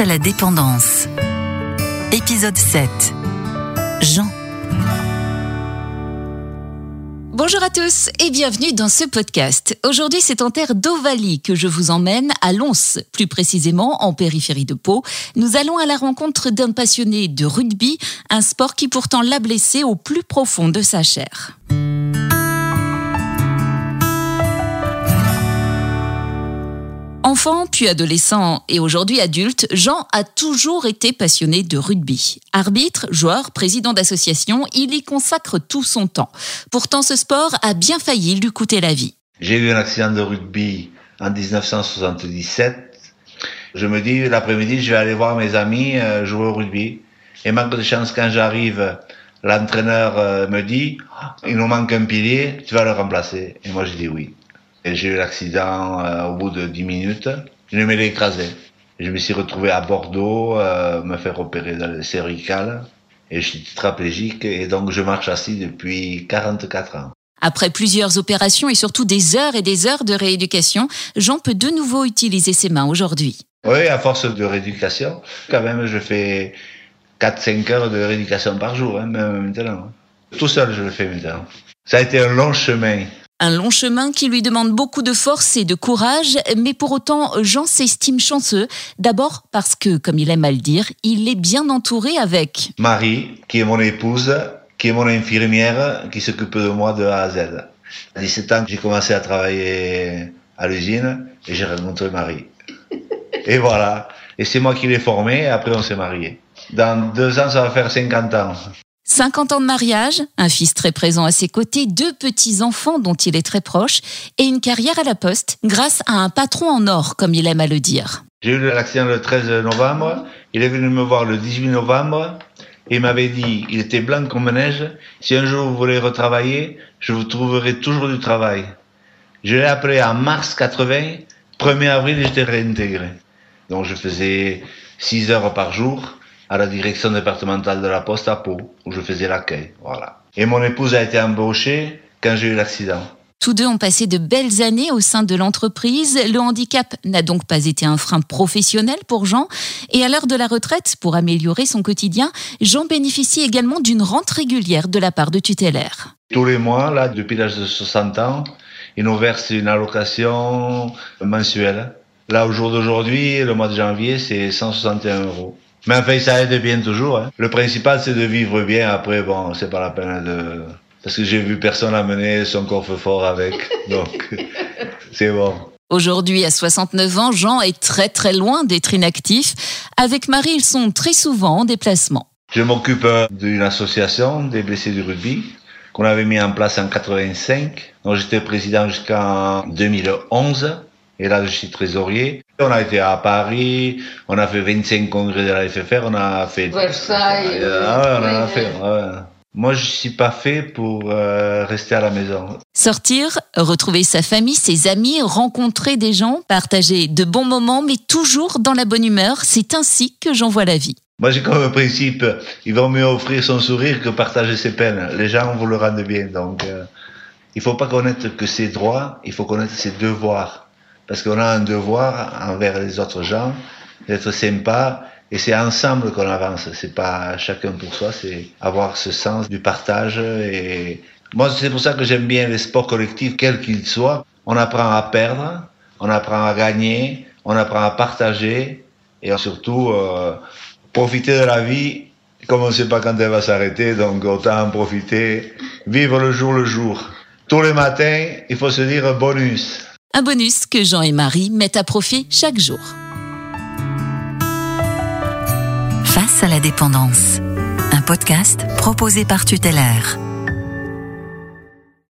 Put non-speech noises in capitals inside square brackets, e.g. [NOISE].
À la dépendance. Épisode 7. Jean. Bonjour à tous et bienvenue dans ce podcast. Aujourd'hui, c'est en terre d'Ovalie que je vous emmène à Lons, plus précisément en périphérie de Pau. Nous allons à la rencontre d'un passionné de rugby, un sport qui pourtant l'a blessé au plus profond de sa chair. Enfant, puis adolescent et aujourd'hui adulte, Jean a toujours été passionné de rugby. Arbitre, joueur, président d'association, il y consacre tout son temps. Pourtant, ce sport a bien failli lui coûter la vie. J'ai eu un accident de rugby en 1977. Je me dis, l'après-midi, je vais aller voir mes amis euh, jouer au rugby. Et manque de chance, quand j'arrive, l'entraîneur euh, me dit, il nous manque un pilier, tu vas le remplacer. Et moi, je dis oui. J'ai eu l'accident euh, au bout de 10 minutes. Je me l'ai écrasé. Je me suis retrouvé à Bordeaux, euh, me faire opérer dans le cervical. Et je suis tétraplégique et donc je marche assis depuis 44 ans. Après plusieurs opérations et surtout des heures et des heures de rééducation, Jean peut de nouveau utiliser ses mains aujourd'hui. Oui, à force de rééducation, quand même, je fais 4-5 heures de rééducation par jour, hein, même maintenant. Tout seul, je le fais maintenant. Ça a été un long chemin. Un long chemin qui lui demande beaucoup de force et de courage, mais pour autant, Jean s'estime chanceux. D'abord parce que, comme il aime à le dire, il est bien entouré avec Marie, qui est mon épouse, qui est mon infirmière, qui s'occupe de moi de A à Z. À 17 ans, j'ai commencé à travailler à l'usine et j'ai rencontré Marie. [LAUGHS] Et voilà. Et c'est moi qui l'ai formée et après on s'est mariés. Dans deux ans, ça va faire 50 ans. 50 ans de mariage, un fils très présent à ses côtés, deux petits-enfants dont il est très proche, et une carrière à la poste grâce à un patron en or, comme il aime à le dire. J'ai eu l'accident le 13 novembre, il est venu me voir le 18 novembre, et il m'avait dit, il était blanc comme neige, si un jour vous voulez retravailler, je vous trouverai toujours du travail. Je l'ai appelé en mars 80, 1er avril, j'étais réintégré. Donc je faisais 6 heures par jour, à la direction départementale de la Poste à Pau, où je faisais l'accueil. Voilà. Et mon épouse a été embauchée quand j'ai eu l'accident. Tous deux ont passé de belles années au sein de l'entreprise. Le handicap n'a donc pas été un frein professionnel pour Jean. Et à l'heure de la retraite, pour améliorer son quotidien, Jean bénéficie également d'une rente régulière de la part de tutélaire. Tous les mois, là, depuis l'âge de 60 ans, il nous verse une allocation mensuelle. Là, au jour d'aujourd'hui, le mois de janvier, c'est 161 euros. Mais enfin, ça aide bien toujours. Hein. Le principal, c'est de vivre bien. Après, bon, c'est pas la peine de... Parce que j'ai vu personne amener son coffre-fort avec. [LAUGHS] Donc, c'est bon. Aujourd'hui, à 69 ans, Jean est très très loin d'être inactif. Avec Marie, ils sont très souvent en déplacement. Je m'occupe d'une association des blessés du rugby qu'on avait mis en place en 85. Donc j'étais président jusqu'en 2011. Et là, je suis trésorier. On a été à Paris, on a fait 25 congrès de la FFR, on a fait... Versailles. Ah ouais, on en a fait. Ouais. Moi, je suis pas fait pour euh, rester à la maison. Sortir, retrouver sa famille, ses amis, rencontrer des gens, partager de bons moments, mais toujours dans la bonne humeur, c'est ainsi que j'en vois la vie. Moi, j'ai comme principe, il vaut mieux offrir son sourire que partager ses peines. Les gens vous le rendent bien, donc euh, il faut pas connaître que ses droits, il faut connaître ses devoirs parce qu'on a un devoir envers les autres gens d'être sympa et c'est ensemble qu'on avance. C'est pas chacun pour soi, c'est avoir ce sens du partage et moi c'est pour ça que j'aime bien les sports collectifs quels qu'ils soient. On apprend à perdre, on apprend à gagner, on apprend à partager et surtout euh, profiter de la vie comme on ne sait pas quand elle va s'arrêter, donc autant en profiter, vivre le jour le jour. Tous les matins, il faut se dire bonus. Un bonus que Jean et Marie mettent à profit chaque jour. Face à la dépendance. Un podcast proposé par Tutélaire.